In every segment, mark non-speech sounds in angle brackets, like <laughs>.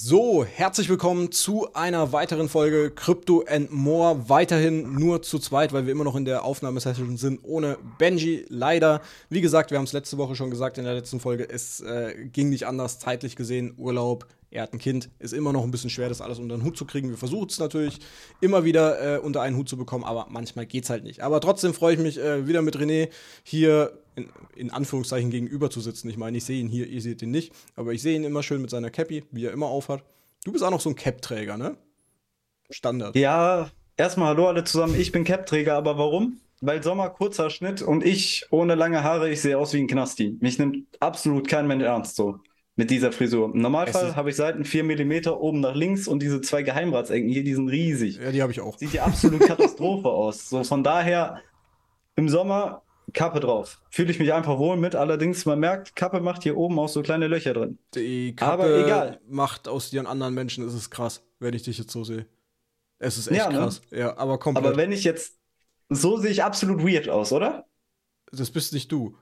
So, herzlich willkommen zu einer weiteren Folge Crypto and More. Weiterhin nur zu zweit, weil wir immer noch in der Aufnahmesession sind, ohne Benji. Leider, wie gesagt, wir haben es letzte Woche schon gesagt in der letzten Folge, es äh, ging nicht anders, zeitlich gesehen, Urlaub, er hat ein Kind, ist immer noch ein bisschen schwer, das alles unter den Hut zu kriegen. Wir versuchen es natürlich immer wieder äh, unter einen Hut zu bekommen, aber manchmal geht es halt nicht. Aber trotzdem freue ich mich äh, wieder mit René hier in, in, Anführungszeichen gegenüber zu sitzen. Ich meine, ich sehe ihn hier, ihr seht ihn nicht, aber ich sehe ihn immer schön mit seiner Cappy, wie er immer aufhat. Du bist auch noch so ein Cap-Träger, ne? Standard. Ja, erstmal hallo alle zusammen. Ich bin Cap-Träger, aber warum? Weil Sommer kurzer Schnitt und ich ohne lange Haare, ich sehe aus wie ein Knasti. Mich nimmt absolut kein Mensch ernst so mit dieser Frisur. Im Normalfall habe ich Seiten 4 mm oben nach links und diese zwei Geheimratsecken hier, die sind riesig. Ja, die habe ich auch. Sieht ja absolut <laughs> Katastrophe aus. So von daher im Sommer Kappe drauf. Fühle ich mich einfach wohl mit. Allerdings, man merkt, Kappe macht hier oben auch so kleine Löcher drin. Die Kappe Aber egal. macht aus dir einen anderen Menschen, ist es krass, wenn ich dich jetzt so sehe. Es ist echt ja, ne? krass. Ja, aber komplett. Aber wenn ich jetzt. So sehe ich absolut weird aus, oder? Das bist nicht du.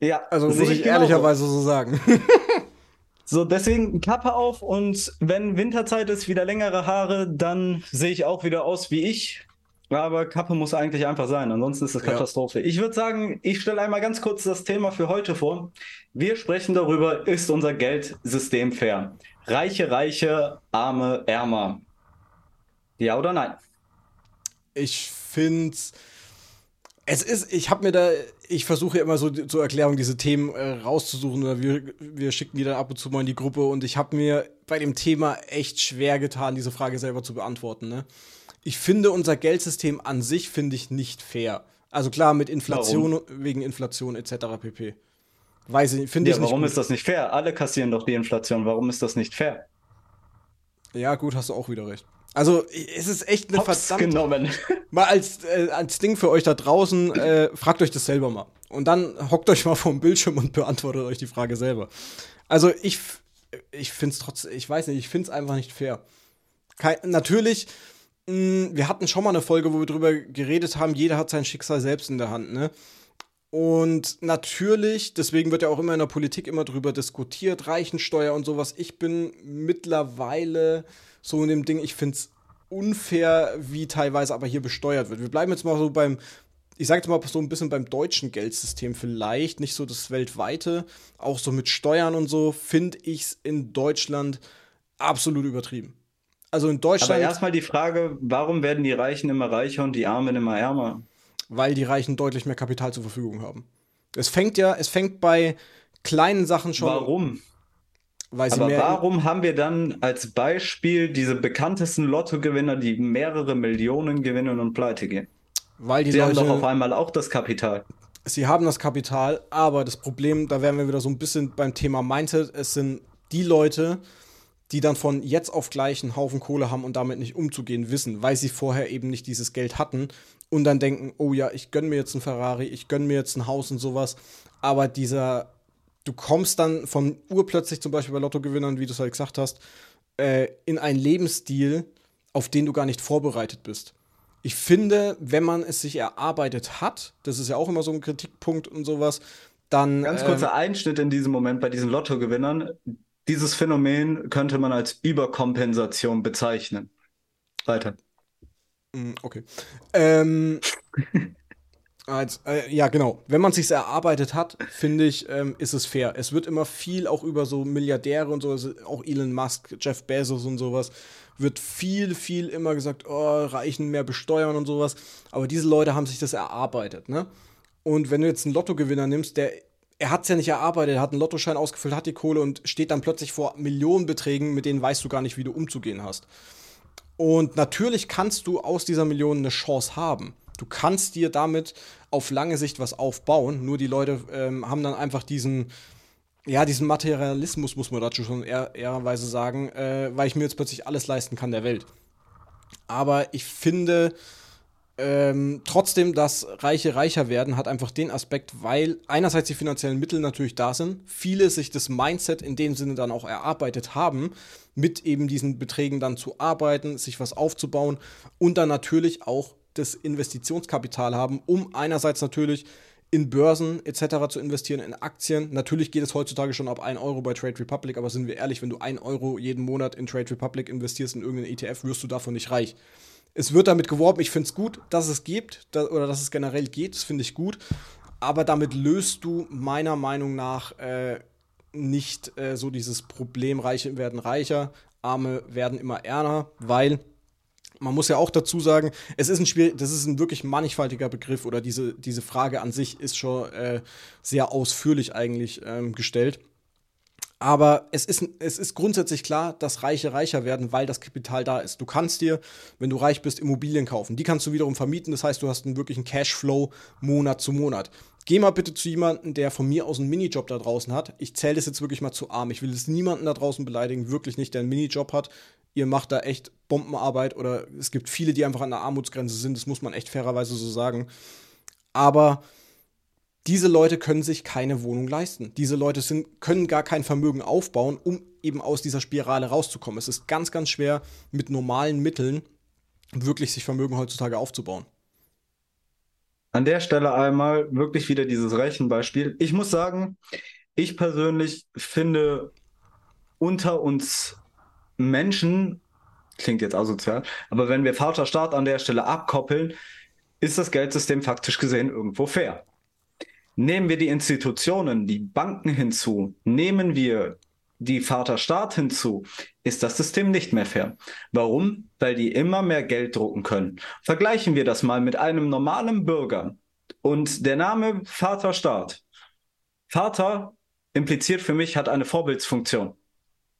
Ja. Also muss ich, ich ehrlicherweise so sagen. <laughs> So, deswegen Kappe auf und wenn Winterzeit ist, wieder längere Haare, dann sehe ich auch wieder aus wie ich. Aber Kappe muss eigentlich einfach sein, ansonsten ist es Katastrophe. Ja. Ich würde sagen, ich stelle einmal ganz kurz das Thema für heute vor. Wir sprechen darüber, ist unser Geldsystem fair? Reiche, reiche, arme, ärmer. Ja oder nein? Ich finde es ist, ich habe mir da, ich versuche immer so zur Erklärung diese Themen äh, rauszusuchen oder wir, wir schicken die dann ab und zu mal in die Gruppe und ich habe mir bei dem Thema echt schwer getan, diese Frage selber zu beantworten. Ne? Ich finde unser Geldsystem an sich finde ich nicht fair. Also klar mit Inflation warum? wegen Inflation etc. pp. Weiß ich, finde ja, ich nicht. Warum gut. ist das nicht fair? Alle kassieren doch die Inflation. Warum ist das nicht fair? Ja gut, hast du auch wieder recht. Also es ist echt eine Hops verdammt genommen. <laughs> Mal als, äh, als Ding für euch da draußen, äh, fragt euch das selber mal. Und dann hockt euch mal vor dem Bildschirm und beantwortet euch die Frage selber. Also ich, ich finde es trotzdem, ich weiß nicht, ich finde es einfach nicht fair. Kein, natürlich, wir hatten schon mal eine Folge, wo wir drüber geredet haben, jeder hat sein Schicksal selbst in der Hand, ne? Und natürlich, deswegen wird ja auch immer in der Politik immer drüber diskutiert, Reichensteuer und sowas. Ich bin mittlerweile so in dem Ding, ich finde es unfair, wie teilweise aber hier besteuert wird. Wir bleiben jetzt mal so beim, ich sage jetzt mal so ein bisschen beim deutschen Geldsystem vielleicht, nicht so das weltweite, auch so mit Steuern und so, finde ich es in Deutschland absolut übertrieben. Also in Deutschland. Aber erstmal die Frage, warum werden die Reichen immer reicher und die Armen immer ärmer? Weil die Reichen deutlich mehr Kapital zur Verfügung haben. Es fängt ja, es fängt bei kleinen Sachen schon. Warum? Aber warum haben wir dann als Beispiel diese bekanntesten Lottogewinner, die mehrere Millionen gewinnen und pleite gehen? Weil die Sie haben doch auf einmal auch das Kapital. Sie haben das Kapital, aber das Problem, da wären wir wieder so ein bisschen beim Thema Mindset, es sind die Leute, die dann von jetzt auf gleich einen Haufen Kohle haben und damit nicht umzugehen wissen, weil sie vorher eben nicht dieses Geld hatten und dann denken, oh ja, ich gönne mir jetzt ein Ferrari, ich gönne mir jetzt ein Haus und sowas, aber dieser du kommst dann von urplötzlich zum Beispiel bei Lottogewinnern, wie du es halt gesagt hast, äh, in einen Lebensstil, auf den du gar nicht vorbereitet bist. Ich finde, wenn man es sich erarbeitet hat, das ist ja auch immer so ein Kritikpunkt und sowas, dann. Ganz kurzer ähm, Einschnitt in diesem Moment bei diesen Lottogewinnern. Dieses Phänomen könnte man als Überkompensation bezeichnen. Weiter. Mm, okay. Ähm, <laughs> Als, äh, ja, genau. Wenn man sich erarbeitet hat, finde ich, ähm, ist es fair. Es wird immer viel auch über so Milliardäre und so, also auch Elon Musk, Jeff Bezos und sowas, wird viel, viel immer gesagt, oh, Reichen mehr besteuern und sowas. Aber diese Leute haben sich das erarbeitet, ne? Und wenn du jetzt einen Lottogewinner nimmst, der er hat es ja nicht erarbeitet, er hat einen Lottoschein ausgefüllt, hat die Kohle und steht dann plötzlich vor Millionenbeträgen, mit denen weißt du gar nicht, wie du umzugehen hast. Und natürlich kannst du aus dieser Million eine Chance haben. Du kannst dir damit auf lange Sicht was aufbauen. Nur die Leute ähm, haben dann einfach diesen, ja, diesen Materialismus, muss man dazu schon ehr ehrerweise sagen, äh, weil ich mir jetzt plötzlich alles leisten kann der Welt. Aber ich finde ähm, trotzdem, dass Reiche reicher werden, hat einfach den Aspekt, weil einerseits die finanziellen Mittel natürlich da sind, viele sich das Mindset in dem Sinne dann auch erarbeitet haben, mit eben diesen Beträgen dann zu arbeiten, sich was aufzubauen und dann natürlich auch das Investitionskapital haben, um einerseits natürlich in Börsen etc. zu investieren, in Aktien. Natürlich geht es heutzutage schon ab 1 Euro bei Trade Republic, aber sind wir ehrlich, wenn du 1 Euro jeden Monat in Trade Republic investierst in irgendeinen ETF, wirst du davon nicht reich. Es wird damit geworben, ich finde es gut, dass es gibt, da, oder dass es generell geht, das finde ich gut. Aber damit löst du meiner Meinung nach äh, nicht äh, so dieses Problem, Reiche werden reicher, Arme werden immer ärmer, weil man muss ja auch dazu sagen, es ist ein Spiel, das ist ein wirklich mannigfaltiger Begriff oder diese, diese Frage an sich ist schon äh, sehr ausführlich eigentlich ähm, gestellt. Aber es ist, es ist grundsätzlich klar, dass Reiche reicher werden, weil das Kapital da ist. Du kannst dir, wenn du reich bist, Immobilien kaufen. Die kannst du wiederum vermieten. Das heißt, du hast einen wirklichen Cashflow Monat zu Monat. Geh mal bitte zu jemandem, der von mir aus einen Minijob da draußen hat. Ich zähle das jetzt wirklich mal zu arm. Ich will es niemanden da draußen beleidigen, wirklich nicht, der einen Minijob hat. Ihr macht da echt Bombenarbeit oder es gibt viele, die einfach an der Armutsgrenze sind. Das muss man echt fairerweise so sagen. Aber diese Leute können sich keine Wohnung leisten. Diese Leute sind, können gar kein Vermögen aufbauen, um eben aus dieser Spirale rauszukommen. Es ist ganz, ganz schwer, mit normalen Mitteln wirklich sich Vermögen heutzutage aufzubauen. An der Stelle einmal wirklich wieder dieses Rechenbeispiel. Ich muss sagen, ich persönlich finde unter uns Menschen, klingt jetzt asozial, aber wenn wir Vaterstaat an der Stelle abkoppeln, ist das Geldsystem faktisch gesehen irgendwo fair. Nehmen wir die Institutionen, die Banken hinzu, nehmen wir die Vaterstaat hinzu, ist das System nicht mehr fair. Warum? Weil die immer mehr Geld drucken können. Vergleichen wir das mal mit einem normalen Bürger und der Name Vaterstaat. Vater impliziert für mich, hat eine Vorbildsfunktion.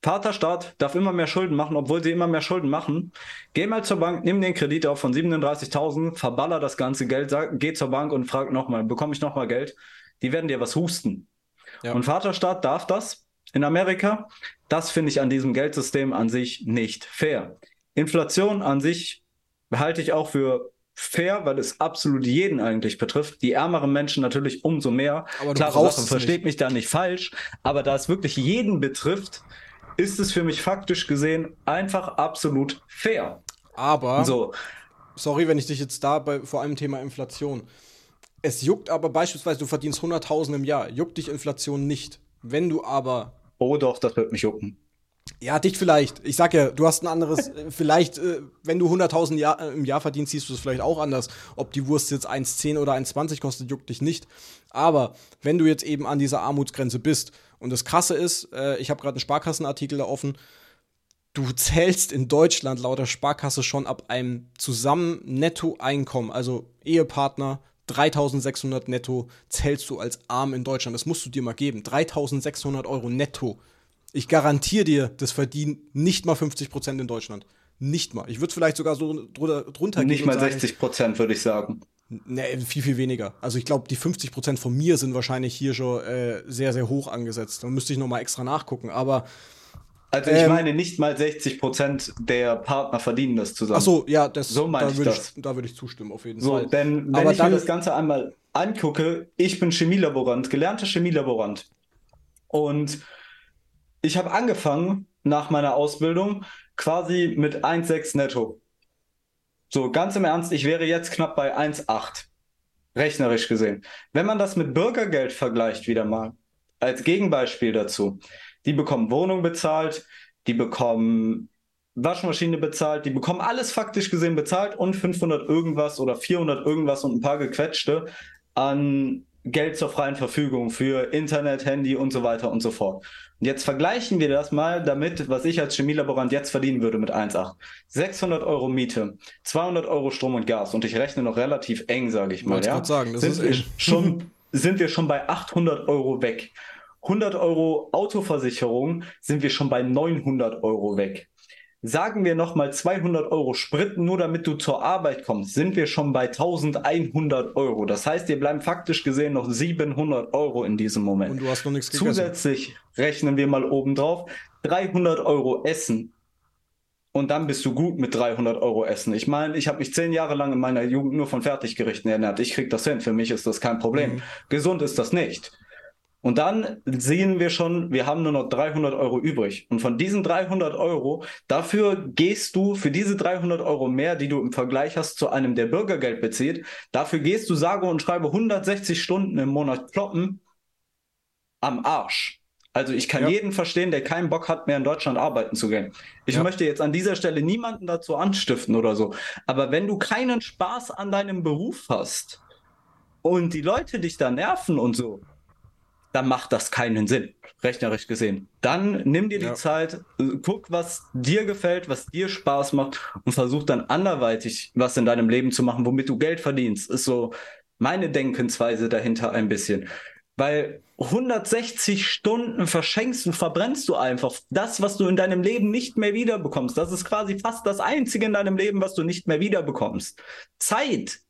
Vaterstaat darf immer mehr Schulden machen, obwohl sie immer mehr Schulden machen. Geh mal zur Bank, nimm den Kredit auf von 37.000, verballer das ganze Geld, sag, geh zur Bank und frag nochmal, bekomme ich nochmal Geld? Die werden dir was husten. Ja. Und Vaterstaat darf das in Amerika. Das finde ich an diesem Geldsystem an sich nicht fair. Inflation an sich halte ich auch für fair, weil es absolut jeden eigentlich betrifft. Die ärmeren Menschen natürlich umso mehr. Aber Sache, versteht mich da nicht falsch. Aber da es wirklich jeden betrifft, ist es für mich faktisch gesehen einfach absolut fair. Aber, so. sorry, wenn ich dich jetzt da bei vor allem Thema Inflation. Es juckt aber beispielsweise, du verdienst 100.000 im Jahr, juckt dich Inflation nicht. Wenn du aber. Oh doch, das wird mich jucken. Ja, dich vielleicht. Ich sag ja, du hast ein anderes, äh, vielleicht, äh, wenn du 100.000 Jahr, äh, im Jahr verdienst, siehst du es vielleicht auch anders. Ob die Wurst jetzt 1,10 oder 1,20 kostet, juckt dich nicht. Aber wenn du jetzt eben an dieser Armutsgrenze bist, und das Krasse ist, äh, ich habe gerade einen Sparkassenartikel da offen, du zählst in Deutschland laut der Sparkasse schon ab einem zusammen Nettoeinkommen, also Ehepartner, 3600 netto zählst du als arm in Deutschland. Das musst du dir mal geben. 3600 Euro netto. Ich garantiere dir, das verdienen nicht mal 50 Prozent in Deutschland. Nicht mal. Ich würde vielleicht sogar so drunter, drunter gehen. Nicht mal 60 Prozent, würde ich sagen. Ne, viel, viel weniger. Also ich glaube, die 50 Prozent von mir sind wahrscheinlich hier schon äh, sehr, sehr hoch angesetzt. Da müsste ich noch mal extra nachgucken. Aber also ich ähm, meine, nicht mal 60 Prozent der Partner verdienen das zusammen. Ach so, ja, das, so da würde ich, da würd ich zustimmen, auf jeden so, Fall. Denn wenn Aber ich mir das Ganze einmal angucke, ich bin Chemielaborant, gelernter Chemielaborant. Und ich habe angefangen nach meiner Ausbildung quasi mit 1,6 netto. So, ganz im Ernst, ich wäre jetzt knapp bei 1,8. Rechnerisch gesehen. Wenn man das mit Bürgergeld vergleicht, wieder mal, als Gegenbeispiel dazu, die bekommen Wohnung bezahlt, die bekommen Waschmaschine bezahlt, die bekommen alles faktisch gesehen bezahlt und 500 irgendwas oder 400 irgendwas und ein paar gequetschte an Geld zur freien Verfügung für Internet, Handy und so weiter und so fort. Und jetzt vergleichen wir das mal damit, was ich als Chemielaborant jetzt verdienen würde mit 1,8. 600 Euro Miete, 200 Euro Strom und Gas und ich rechne noch relativ eng, sage ich mal. Ja? Sagen, das sind, ist wir schon, sind wir schon bei 800 Euro weg. 100 Euro Autoversicherung sind wir schon bei 900 Euro weg. Sagen wir nochmal 200 Euro Sprit, nur damit du zur Arbeit kommst, sind wir schon bei 1100 Euro. Das heißt, dir bleiben faktisch gesehen noch 700 Euro in diesem Moment. Und du hast noch nichts gegessen. Zusätzlich rechnen wir mal oben drauf 300 Euro Essen. Und dann bist du gut mit 300 Euro Essen. Ich meine, ich habe mich zehn Jahre lang in meiner Jugend nur von Fertiggerichten ernährt. Ich krieg das hin. Für mich ist das kein Problem. Mhm. Gesund ist das nicht. Und dann sehen wir schon, wir haben nur noch 300 Euro übrig. Und von diesen 300 Euro, dafür gehst du, für diese 300 Euro mehr, die du im Vergleich hast zu einem, der Bürgergeld bezieht, dafür gehst du, sage und schreibe 160 Stunden im Monat kloppen am Arsch. Also ich kann ja. jeden verstehen, der keinen Bock hat, mehr in Deutschland arbeiten zu gehen. Ich ja. möchte jetzt an dieser Stelle niemanden dazu anstiften oder so. Aber wenn du keinen Spaß an deinem Beruf hast und die Leute dich da nerven und so, dann macht das keinen Sinn, rechnerisch gesehen. Dann nimm dir die ja. Zeit, guck, was dir gefällt, was dir Spaß macht und versuch dann anderweitig was in deinem Leben zu machen, womit du Geld verdienst. Ist so meine Denkensweise dahinter ein bisschen. Weil 160 Stunden verschenkst und verbrennst du einfach das, was du in deinem Leben nicht mehr wiederbekommst. Das ist quasi fast das Einzige in deinem Leben, was du nicht mehr wiederbekommst. Zeit.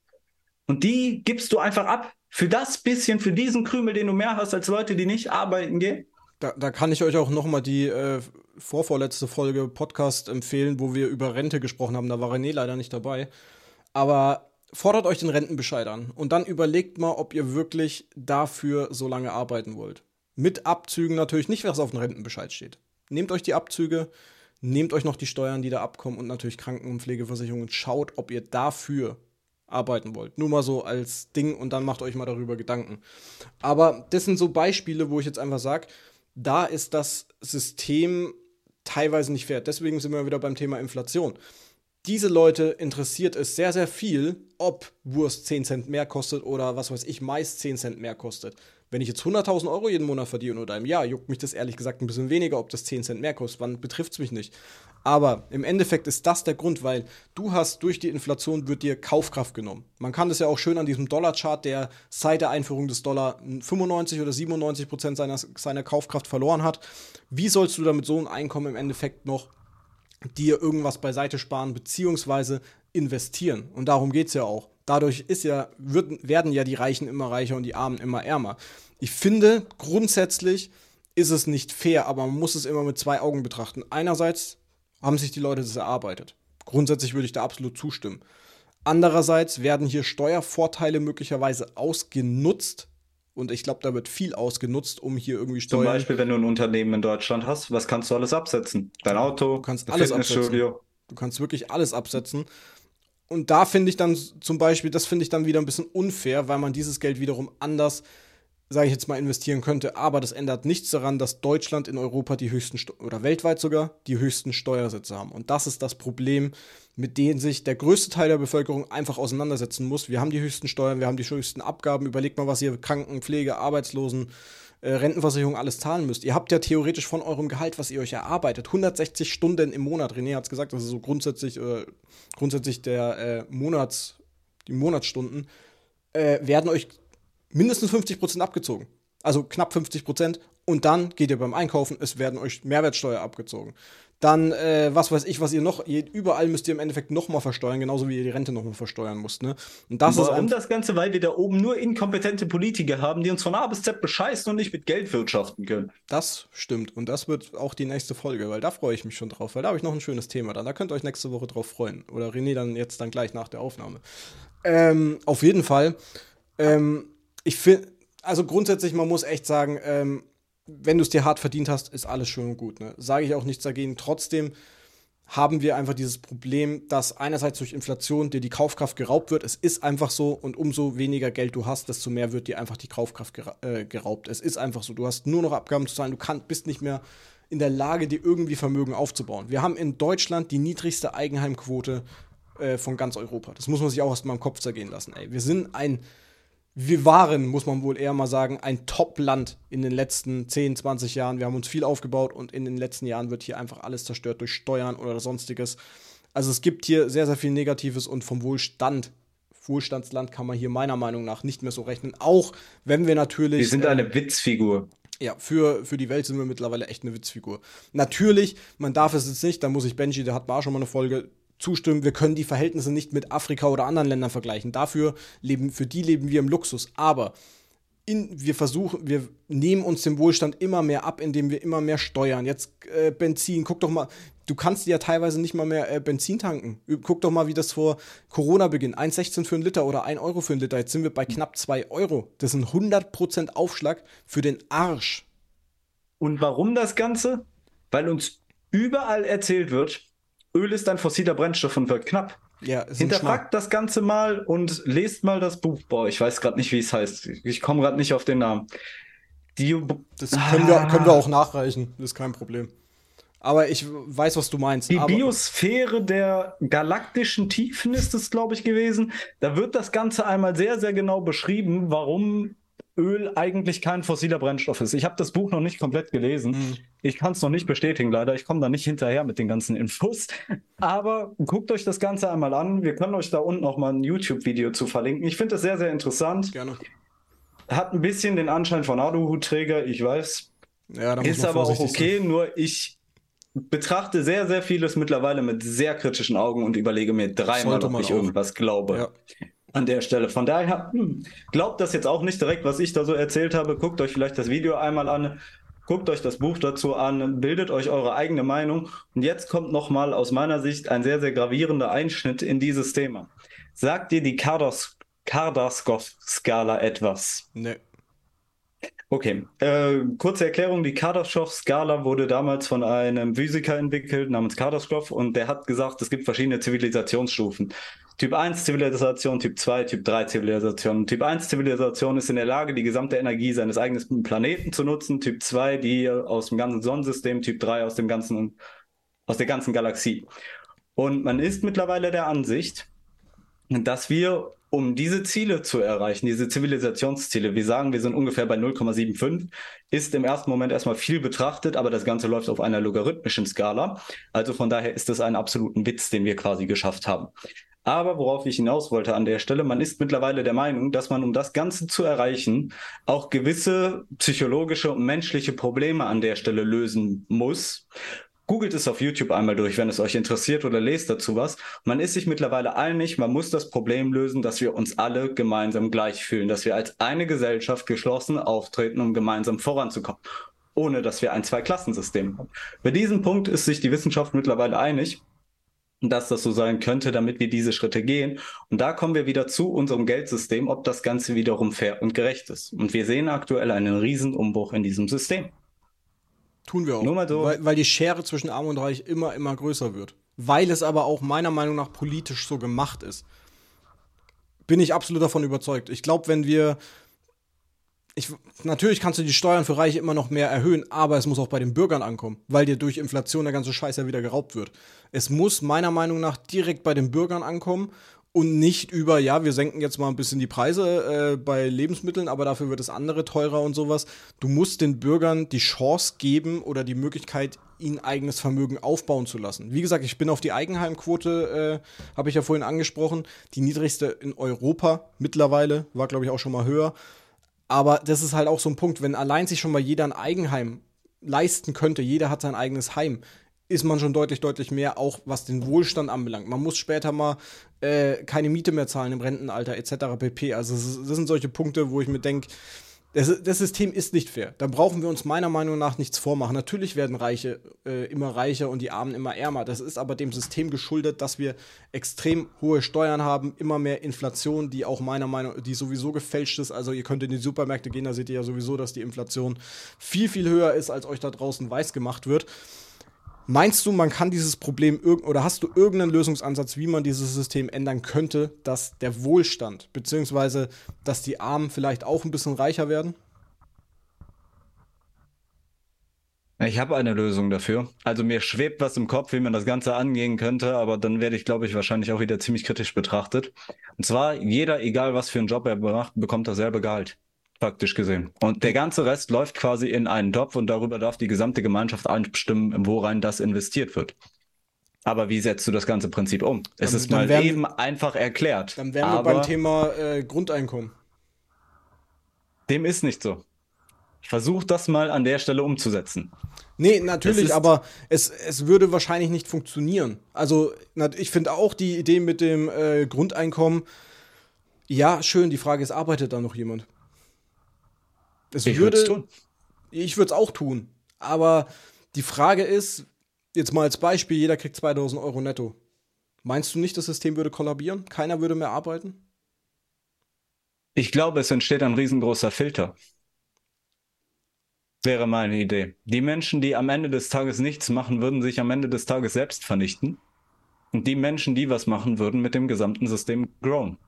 Und die gibst du einfach ab für das bisschen, für diesen Krümel, den du mehr hast als Leute, die nicht arbeiten gehen? Da, da kann ich euch auch noch mal die äh, vorvorletzte Folge Podcast empfehlen, wo wir über Rente gesprochen haben. Da war René leider nicht dabei. Aber fordert euch den Rentenbescheid an und dann überlegt mal, ob ihr wirklich dafür so lange arbeiten wollt. Mit Abzügen natürlich nicht, was auf dem Rentenbescheid steht. Nehmt euch die Abzüge, nehmt euch noch die Steuern, die da abkommen und natürlich Kranken- und Pflegeversicherungen. Schaut, ob ihr dafür arbeiten wollt. Nur mal so als Ding und dann macht euch mal darüber Gedanken. Aber das sind so Beispiele, wo ich jetzt einfach sage, da ist das System teilweise nicht fair. Deswegen sind wir wieder beim Thema Inflation. Diese Leute interessiert es sehr, sehr viel, ob Wurst 10 Cent mehr kostet oder was weiß ich, Mais 10 Cent mehr kostet. Wenn ich jetzt 100.000 Euro jeden Monat verdiene oder im Jahr, juckt mich das ehrlich gesagt ein bisschen weniger, ob das 10 Cent mehr kostet. Wann betrifft es mich nicht? Aber im Endeffekt ist das der Grund, weil du hast durch die Inflation wird dir Kaufkraft genommen. Man kann das ja auch schön an diesem Dollarchart, der seit der Einführung des Dollar 95 oder 97 Prozent seiner, seiner Kaufkraft verloren hat. Wie sollst du damit so ein Einkommen im Endeffekt noch dir irgendwas beiseite sparen beziehungsweise investieren? Und darum geht es ja auch. Dadurch ist ja, wird, werden ja die Reichen immer reicher und die Armen immer ärmer. Ich finde, grundsätzlich ist es nicht fair, aber man muss es immer mit zwei Augen betrachten. Einerseits haben sich die Leute das erarbeitet. Grundsätzlich würde ich da absolut zustimmen. Andererseits werden hier Steuervorteile möglicherweise ausgenutzt. Und ich glaube, da wird viel ausgenutzt, um hier irgendwie Steuern. Zum Beispiel, wenn du ein Unternehmen in Deutschland hast, was kannst du alles absetzen? Dein Auto, du kannst alles absetzen. Du kannst wirklich alles absetzen. Und da finde ich dann zum Beispiel, das finde ich dann wieder ein bisschen unfair, weil man dieses Geld wiederum anders sage ich jetzt mal, investieren könnte. Aber das ändert nichts daran, dass Deutschland in Europa die höchsten oder weltweit sogar die höchsten Steuersätze haben. Und das ist das Problem, mit dem sich der größte Teil der Bevölkerung einfach auseinandersetzen muss. Wir haben die höchsten Steuern, wir haben die höchsten Abgaben. Überlegt mal, was ihr Kranken, Pflege, Arbeitslosen, äh, Rentenversicherung alles zahlen müsst. Ihr habt ja theoretisch von eurem Gehalt, was ihr euch erarbeitet, 160 Stunden im Monat. René hat es gesagt, das ist so grundsätzlich, äh, grundsätzlich der äh, Monats, die Monatsstunden, äh, werden euch mindestens 50% abgezogen. Also knapp 50%. Und dann geht ihr beim Einkaufen, es werden euch Mehrwertsteuer abgezogen. Dann, äh, was weiß ich, was ihr noch, überall müsst ihr im Endeffekt nochmal versteuern, genauso wie ihr die Rente nochmal versteuern müsst. Ne? Und das Warum ist das Ganze? Weil wir da oben nur inkompetente Politiker haben, die uns von A bis Z bescheißen und nicht mit Geld wirtschaften können. Das stimmt. Und das wird auch die nächste Folge, weil da freue ich mich schon drauf, weil da habe ich noch ein schönes Thema dann. Da könnt ihr euch nächste Woche drauf freuen. Oder René dann jetzt dann gleich nach der Aufnahme. Ähm, auf jeden Fall. Ähm, ich finde, also grundsätzlich, man muss echt sagen, ähm, wenn du es dir hart verdient hast, ist alles schön und gut. Ne? Sage ich auch nichts dagegen. Trotzdem haben wir einfach dieses Problem, dass einerseits durch Inflation dir die Kaufkraft geraubt wird. Es ist einfach so und umso weniger Geld du hast, desto mehr wird dir einfach die Kaufkraft gera äh, geraubt. Es ist einfach so. Du hast nur noch Abgaben zu zahlen. Du kann, bist nicht mehr in der Lage, dir irgendwie Vermögen aufzubauen. Wir haben in Deutschland die niedrigste Eigenheimquote äh, von ganz Europa. Das muss man sich auch erst mal im Kopf zergehen lassen. Ey. Wir sind ein wir waren, muss man wohl eher mal sagen, ein Top-Land in den letzten 10, 20 Jahren. Wir haben uns viel aufgebaut und in den letzten Jahren wird hier einfach alles zerstört durch Steuern oder sonstiges. Also es gibt hier sehr, sehr viel Negatives und vom Wohlstand, Wohlstandsland kann man hier meiner Meinung nach nicht mehr so rechnen. Auch wenn wir natürlich. Wir sind eine äh, Witzfigur. Ja, für, für die Welt sind wir mittlerweile echt eine Witzfigur. Natürlich, man darf es jetzt nicht, da muss ich Benji, der hat mal schon mal eine Folge zustimmen, wir können die Verhältnisse nicht mit Afrika oder anderen Ländern vergleichen. Dafür leben, für die leben wir im Luxus. Aber in, wir versuchen, wir nehmen uns den Wohlstand immer mehr ab, indem wir immer mehr steuern. Jetzt äh, Benzin, guck doch mal, du kannst ja teilweise nicht mal mehr äh, Benzin tanken. Guck doch mal, wie das vor Corona beginnt. 1,16 für einen Liter oder 1 Euro für einen Liter. Jetzt sind wir bei knapp 2 Euro. Das sind 100% Aufschlag für den Arsch. Und warum das Ganze? Weil uns überall erzählt wird, Öl ist ein fossiler Brennstoff und wird knapp. Ja, Hinterfragt das Ganze mal und lest mal das Buch. Boah, ich weiß gerade nicht, wie es heißt. Ich komme gerade nicht auf den Namen. Die, das können, ah. wir, können wir auch nachreichen, das ist kein Problem. Aber ich weiß, was du meinst. Die Biosphäre der galaktischen Tiefen ist es, glaube ich, gewesen. Da wird das Ganze einmal sehr, sehr genau beschrieben, warum Öl eigentlich kein fossiler Brennstoff ist. Ich habe das Buch noch nicht komplett gelesen. Mhm. Ich kann es noch nicht bestätigen, leider. Ich komme da nicht hinterher mit den ganzen Infos. <laughs> Aber guckt euch das Ganze einmal an. Wir können euch da unten auch mal ein YouTube-Video zu verlinken. Ich finde das sehr, sehr interessant. Gerne. Hat ein bisschen den Anschein von Aluhutträger, ich weiß. Ja, ist aber auch okay, sein. nur ich betrachte sehr, sehr vieles mittlerweile mit sehr kritischen Augen und überlege mir dreimal, ob ich auch. irgendwas glaube. Ja an der Stelle. Von daher, hm, glaubt das jetzt auch nicht direkt, was ich da so erzählt habe. Guckt euch vielleicht das Video einmal an, guckt euch das Buch dazu an, bildet euch eure eigene Meinung. Und jetzt kommt nochmal aus meiner Sicht ein sehr, sehr gravierender Einschnitt in dieses Thema. Sagt dir die Kardaschow-Skala etwas? Nee. Okay, äh, kurze Erklärung. Die Kardaschow-Skala wurde damals von einem Physiker entwickelt namens Kardaschow und der hat gesagt, es gibt verschiedene Zivilisationsstufen. Typ 1 Zivilisation, Typ 2, Typ 3 Zivilisation. Typ 1 Zivilisation ist in der Lage, die gesamte Energie seines eigenen Planeten zu nutzen. Typ 2 die aus dem ganzen Sonnensystem, Typ 3 aus dem ganzen, aus der ganzen Galaxie. Und man ist mittlerweile der Ansicht, dass wir um diese Ziele zu erreichen, diese Zivilisationsziele, wir sagen, wir sind ungefähr bei 0,75, ist im ersten Moment erstmal viel betrachtet, aber das Ganze läuft auf einer logarithmischen Skala. Also von daher ist es ein absoluten Witz, den wir quasi geschafft haben. Aber worauf ich hinaus wollte an der Stelle, man ist mittlerweile der Meinung, dass man, um das Ganze zu erreichen, auch gewisse psychologische und menschliche Probleme an der Stelle lösen muss. Googelt es auf YouTube einmal durch, wenn es euch interessiert oder lest dazu was. Man ist sich mittlerweile einig, man muss das Problem lösen, dass wir uns alle gemeinsam gleich fühlen, dass wir als eine Gesellschaft geschlossen auftreten, um gemeinsam voranzukommen, ohne dass wir ein Zweiklassensystem haben. Bei diesem Punkt ist sich die Wissenschaft mittlerweile einig dass das so sein könnte, damit wir diese Schritte gehen. Und da kommen wir wieder zu unserem Geldsystem, ob das Ganze wiederum fair und gerecht ist. Und wir sehen aktuell einen Riesenumbruch in diesem System. Tun wir auch. Nur mal so. Weil, weil die Schere zwischen Arm und Reich immer, immer größer wird. Weil es aber auch meiner Meinung nach politisch so gemacht ist. Bin ich absolut davon überzeugt. Ich glaube, wenn wir. Ich, natürlich kannst du die Steuern für Reiche immer noch mehr erhöhen, aber es muss auch bei den Bürgern ankommen, weil dir durch Inflation der ganze Scheiß ja wieder geraubt wird. Es muss meiner Meinung nach direkt bei den Bürgern ankommen und nicht über, ja, wir senken jetzt mal ein bisschen die Preise äh, bei Lebensmitteln, aber dafür wird es andere teurer und sowas. Du musst den Bürgern die Chance geben oder die Möglichkeit, ihnen eigenes Vermögen aufbauen zu lassen. Wie gesagt, ich bin auf die Eigenheimquote, äh, habe ich ja vorhin angesprochen, die niedrigste in Europa mittlerweile, war glaube ich auch schon mal höher. Aber das ist halt auch so ein Punkt, wenn allein sich schon mal jeder ein Eigenheim leisten könnte, jeder hat sein eigenes Heim, ist man schon deutlich, deutlich mehr, auch was den Wohlstand anbelangt. Man muss später mal äh, keine Miete mehr zahlen im Rentenalter etc. pp. Also das sind solche Punkte, wo ich mir denke, das, das, System ist nicht fair. Da brauchen wir uns meiner Meinung nach nichts vormachen. Natürlich werden Reiche äh, immer reicher und die Armen immer ärmer. Das ist aber dem System geschuldet, dass wir extrem hohe Steuern haben, immer mehr Inflation, die auch meiner Meinung nach, die sowieso gefälscht ist. Also ihr könnt in die Supermärkte gehen, da seht ihr ja sowieso, dass die Inflation viel, viel höher ist, als euch da draußen weiß gemacht wird. Meinst du, man kann dieses Problem oder hast du irgendeinen Lösungsansatz, wie man dieses System ändern könnte, dass der Wohlstand, beziehungsweise dass die Armen vielleicht auch ein bisschen reicher werden? Ich habe eine Lösung dafür. Also mir schwebt was im Kopf, wie man das Ganze angehen könnte, aber dann werde ich, glaube ich, wahrscheinlich auch wieder ziemlich kritisch betrachtet. Und zwar, jeder, egal was für einen Job er macht, bekommt dasselbe Gehalt praktisch gesehen. Und der ganze Rest läuft quasi in einen Topf und darüber darf die gesamte Gemeinschaft bestimmen, worein das investiert wird. Aber wie setzt du das ganze Prinzip um? Es dann, ist mal werden, eben einfach erklärt. Dann wären wir beim Thema äh, Grundeinkommen. Dem ist nicht so. Ich versuche das mal an der Stelle umzusetzen. Nee, natürlich, aber es, es würde wahrscheinlich nicht funktionieren. Also, ich finde auch die Idee mit dem äh, Grundeinkommen, ja, schön, die Frage ist, arbeitet da noch jemand? Es ich würde tun. Ich würde es auch tun. Aber die Frage ist, jetzt mal als Beispiel, jeder kriegt 2000 Euro netto. Meinst du nicht, das System würde kollabieren? Keiner würde mehr arbeiten? Ich glaube, es entsteht ein riesengroßer Filter. Wäre meine Idee. Die Menschen, die am Ende des Tages nichts machen, würden sich am Ende des Tages selbst vernichten. Und die Menschen, die was machen, würden mit dem gesamten System grown.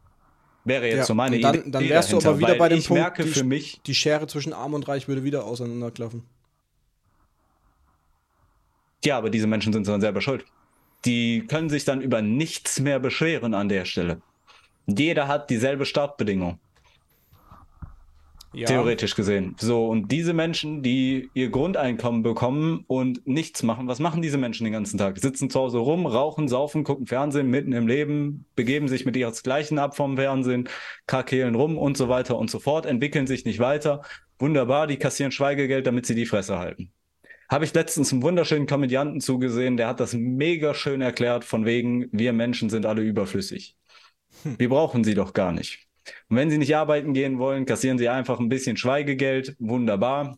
Wäre jetzt ja, so meine dann, Idee. Dann wärst dahinter, du aber wieder bei dem ich Punkt, merke die, für mich, die Schere zwischen Arm und Reich würde wieder auseinanderklaffen. Ja, aber diese Menschen sind dann selber schuld. Die können sich dann über nichts mehr beschweren an der Stelle. Jeder hat dieselbe Startbedingung. Ja. Theoretisch gesehen. So, und diese Menschen, die ihr Grundeinkommen bekommen und nichts machen, was machen diese Menschen den ganzen Tag? Sitzen zu Hause rum, rauchen, saufen, gucken Fernsehen, mitten im Leben, begeben sich mit ihresgleichen ab vom Fernsehen, kakehlen rum und so weiter und so fort, entwickeln sich nicht weiter. Wunderbar, die kassieren Schweigegeld, damit sie die Fresse halten. Habe ich letztens einen wunderschönen Komödianten zugesehen, der hat das mega schön erklärt, von wegen, wir Menschen sind alle überflüssig. Hm. <laughs> Wir brauchen sie doch gar nicht. Und wenn Sie nicht arbeiten gehen wollen, kassieren Sie einfach ein bisschen Schweigegeld. Wunderbar.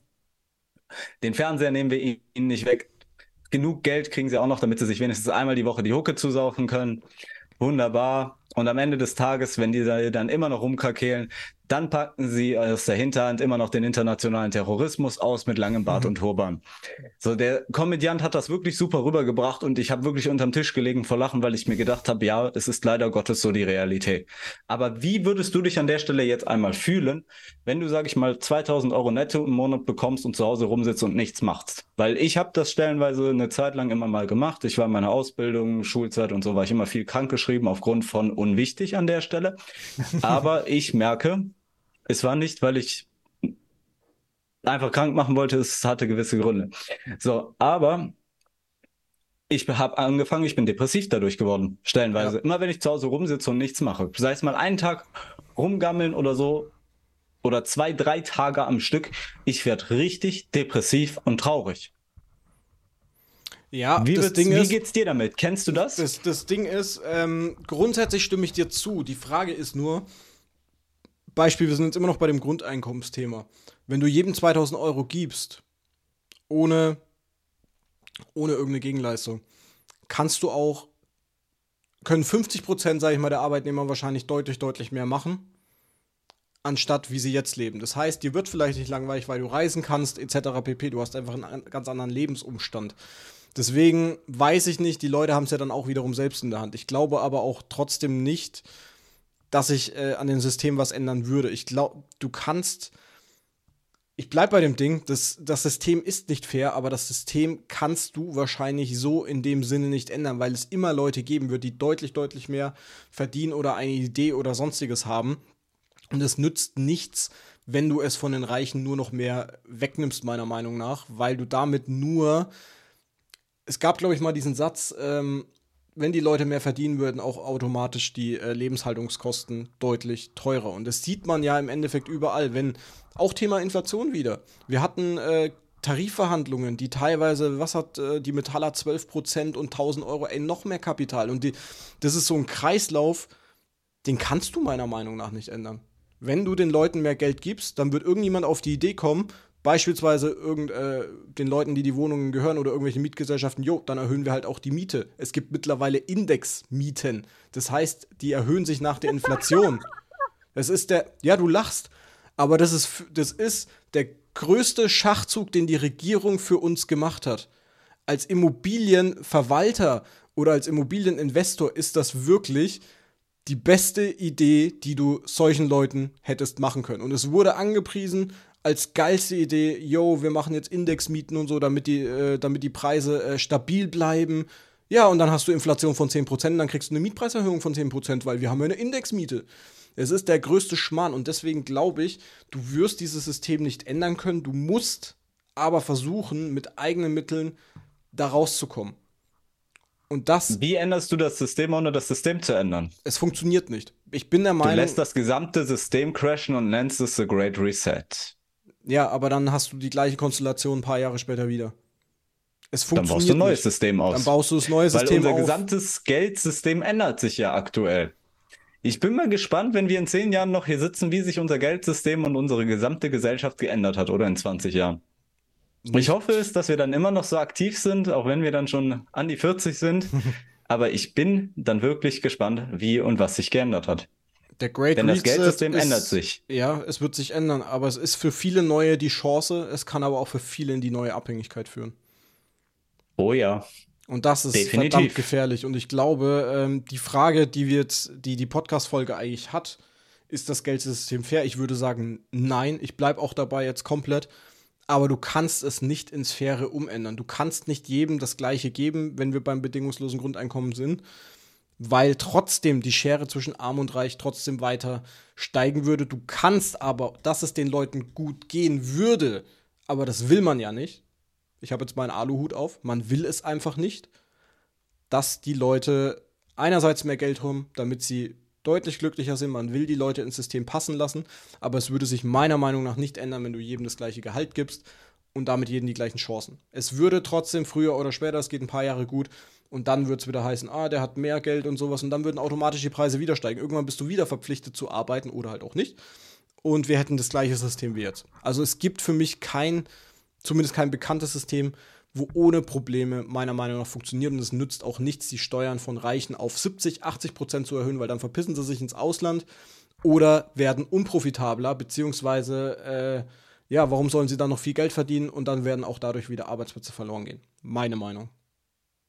Den Fernseher nehmen wir Ihnen nicht weg. Genug Geld kriegen Sie auch noch, damit Sie sich wenigstens einmal die Woche die Hucke zusaufen können. Wunderbar. Und am Ende des Tages, wenn die dann immer noch rumkrakehlen, dann packen sie aus der Hinterhand immer noch den internationalen Terrorismus aus mit langem Bart mhm. und Turban. So, der Komödiant hat das wirklich super rübergebracht und ich habe wirklich unterm Tisch gelegen vor Lachen, weil ich mir gedacht habe, ja, es ist leider Gottes so die Realität. Aber wie würdest du dich an der Stelle jetzt einmal fühlen, wenn du, sag ich mal, 2000 Euro netto im Monat bekommst und zu Hause rumsitzt und nichts machst? Weil ich habe das stellenweise eine Zeit lang immer mal gemacht. Ich war in meiner Ausbildung, Schulzeit und so war ich immer viel krankgeschrieben aufgrund von unwichtig an der Stelle. <laughs> Aber ich merke, es war nicht, weil ich einfach krank machen wollte, es hatte gewisse Gründe. So, aber ich habe angefangen, ich bin depressiv dadurch geworden, stellenweise. Ja. Immer wenn ich zu Hause rumsitze und nichts mache, sei es mal einen Tag rumgammeln oder so, oder zwei, drei Tage am Stück, ich werde richtig depressiv und traurig. Ja, wie, das Ding wie ist, geht's dir damit? Kennst du das? Das, das Ding ist, ähm, grundsätzlich stimme ich dir zu. Die Frage ist nur, Beispiel, wir sind jetzt immer noch bei dem Grundeinkommensthema. Wenn du jedem 2000 Euro gibst, ohne, ohne irgendeine Gegenleistung, kannst du auch, können 50 Prozent, sage ich mal, der Arbeitnehmer wahrscheinlich deutlich, deutlich mehr machen, anstatt wie sie jetzt leben. Das heißt, dir wird vielleicht nicht langweilig, weil du reisen kannst, etc. pp. Du hast einfach einen ganz anderen Lebensumstand. Deswegen weiß ich nicht, die Leute haben es ja dann auch wiederum selbst in der Hand. Ich glaube aber auch trotzdem nicht, dass ich äh, an dem System was ändern würde. Ich glaube, du kannst. Ich bleib bei dem Ding, das, das System ist nicht fair, aber das System kannst du wahrscheinlich so in dem Sinne nicht ändern, weil es immer Leute geben wird, die deutlich, deutlich mehr verdienen oder eine Idee oder sonstiges haben. Und es nützt nichts, wenn du es von den Reichen nur noch mehr wegnimmst, meiner Meinung nach, weil du damit nur. Es gab, glaube ich, mal diesen Satz, ähm, wenn die Leute mehr verdienen würden, auch automatisch die äh, Lebenshaltungskosten deutlich teurer. Und das sieht man ja im Endeffekt überall. Wenn auch Thema Inflation wieder. Wir hatten äh, Tarifverhandlungen, die teilweise, was hat äh, die Metaller 12% und 1000 Euro, ey, noch mehr Kapital. Und die, das ist so ein Kreislauf, den kannst du meiner Meinung nach nicht ändern. Wenn du den Leuten mehr Geld gibst, dann wird irgendjemand auf die Idee kommen, beispielsweise irgend, äh, den Leuten, die die Wohnungen gehören oder irgendwelche Mietgesellschaften, jo, dann erhöhen wir halt auch die Miete. Es gibt mittlerweile Indexmieten. Das heißt, die erhöhen sich nach der Inflation. <laughs> Das ist der, ja, du lachst, aber das ist, das ist der größte Schachzug, den die Regierung für uns gemacht hat. Als Immobilienverwalter oder als Immobilieninvestor ist das wirklich die beste Idee, die du solchen Leuten hättest machen können. Und es wurde angepriesen als geilste Idee, yo, wir machen jetzt Indexmieten und so, damit die, äh, damit die Preise äh, stabil bleiben. Ja, und dann hast du Inflation von 10%, und dann kriegst du eine Mietpreiserhöhung von 10%, weil wir haben ja eine Indexmiete. Es ist der größte Schmarrn und deswegen glaube ich, du wirst dieses System nicht ändern können. Du musst aber versuchen, mit eigenen Mitteln da rauszukommen. Und das. Wie änderst du das System, ohne das System zu ändern? Es funktioniert nicht. Ich bin der Meinung. Du lässt das gesamte System crashen und nennst es The Great Reset. Ja, aber dann hast du die gleiche Konstellation ein paar Jahre später wieder. Es funktioniert dann baust du ein neues nicht. System aus. Dann baust du das neue System Weil unser auf. gesamtes Geldsystem ändert sich ja aktuell. Ich bin mal gespannt, wenn wir in zehn Jahren noch hier sitzen, wie sich unser Geldsystem und unsere gesamte Gesellschaft geändert hat oder in 20 Jahren. Ich hoffe es, dass wir dann immer noch so aktiv sind, auch wenn wir dann schon an die 40 sind. <laughs> Aber ich bin dann wirklich gespannt, wie und was sich geändert hat. Der Great Denn das Geldsystem ist, ändert sich. Ja, es wird sich ändern, aber es ist für viele neue die Chance, es kann aber auch für viele in die neue Abhängigkeit führen. Oh ja. Und das ist Definitiv. verdammt gefährlich. Und ich glaube, ähm, die Frage, die wir jetzt, die die Podcast-Folge eigentlich hat, ist das Geldsystem fair? Ich würde sagen, nein. Ich bleibe auch dabei jetzt komplett. Aber du kannst es nicht ins Faire umändern. Du kannst nicht jedem das Gleiche geben, wenn wir beim bedingungslosen Grundeinkommen sind weil trotzdem die Schere zwischen Arm und Reich trotzdem weiter steigen würde. Du kannst aber, dass es den Leuten gut gehen würde, aber das will man ja nicht. Ich habe jetzt meinen Aluhut auf. Man will es einfach nicht, dass die Leute einerseits mehr Geld haben, damit sie deutlich glücklicher sind. Man will die Leute ins System passen lassen, aber es würde sich meiner Meinung nach nicht ändern, wenn du jedem das gleiche Gehalt gibst und damit jedem die gleichen Chancen. Es würde trotzdem früher oder später, es geht ein paar Jahre gut, und dann wird es wieder heißen, ah, der hat mehr Geld und sowas und dann würden automatisch die Preise wieder steigen. Irgendwann bist du wieder verpflichtet zu arbeiten oder halt auch nicht. Und wir hätten das gleiche System wie jetzt. Also es gibt für mich kein, zumindest kein bekanntes System, wo ohne Probleme meiner Meinung nach funktioniert. Und es nützt auch nichts, die Steuern von Reichen auf 70, 80 Prozent zu erhöhen, weil dann verpissen sie sich ins Ausland oder werden unprofitabler, beziehungsweise, äh, ja, warum sollen sie dann noch viel Geld verdienen und dann werden auch dadurch wieder Arbeitsplätze verloren gehen. Meine Meinung.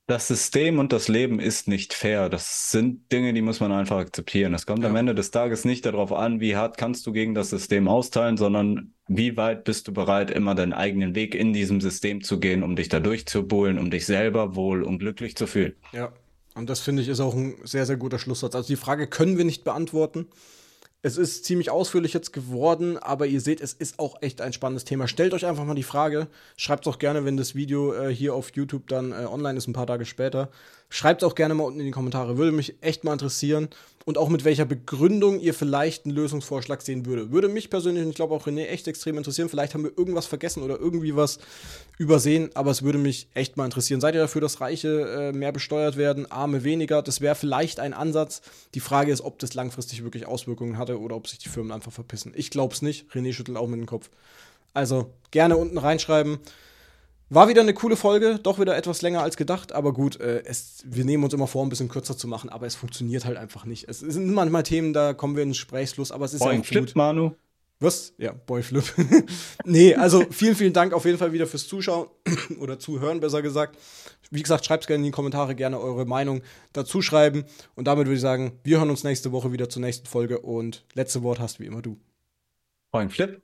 Das System und das Leben ist nicht fair. Das sind Dinge, die muss man einfach akzeptieren. Es kommt ja. am Ende des Tages nicht darauf an, wie hart kannst du gegen das System austeilen, sondern wie weit bist du bereit, immer deinen eigenen Weg in diesem System zu gehen, um dich da durchzubuhlen, um dich selber wohl und glücklich zu fühlen. Ja, und das finde ich ist auch ein sehr, sehr guter Schlusssatz. Also die Frage können wir nicht beantworten. Es ist ziemlich ausführlich jetzt geworden, aber ihr seht, es ist auch echt ein spannendes Thema. Stellt euch einfach mal die Frage, schreibt es auch gerne, wenn das Video äh, hier auf YouTube dann äh, online ist, ein paar Tage später. Schreibt es auch gerne mal unten in die Kommentare, würde mich echt mal interessieren und auch mit welcher Begründung ihr vielleicht einen Lösungsvorschlag sehen würde. Würde mich persönlich und ich glaube auch René echt extrem interessieren. Vielleicht haben wir irgendwas vergessen oder irgendwie was übersehen, aber es würde mich echt mal interessieren. Seid ihr dafür, dass Reiche äh, mehr besteuert werden, Arme weniger? Das wäre vielleicht ein Ansatz. Die Frage ist, ob das langfristig wirklich Auswirkungen hatte oder ob sich die Firmen einfach verpissen. Ich glaube es nicht. René schüttelt auch mit dem Kopf. Also gerne unten reinschreiben. War wieder eine coole Folge, doch wieder etwas länger als gedacht, aber gut, äh, es, wir nehmen uns immer vor, ein bisschen kürzer zu machen, aber es funktioniert halt einfach nicht. Es sind manchmal Themen, da kommen wir ins Gesprächsfluss, aber es ist Boy, ja auch Flip, gut. Manu. Was? Ja, Boyflip. <laughs> nee, also vielen, vielen Dank auf jeden Fall wieder fürs Zuschauen <clears throat> oder Zuhören, besser gesagt. Wie gesagt, schreibt gerne in die Kommentare gerne eure Meinung dazu schreiben. Und damit würde ich sagen, wir hören uns nächste Woche wieder zur nächsten Folge und letzte Wort hast wie immer du. Point Flip.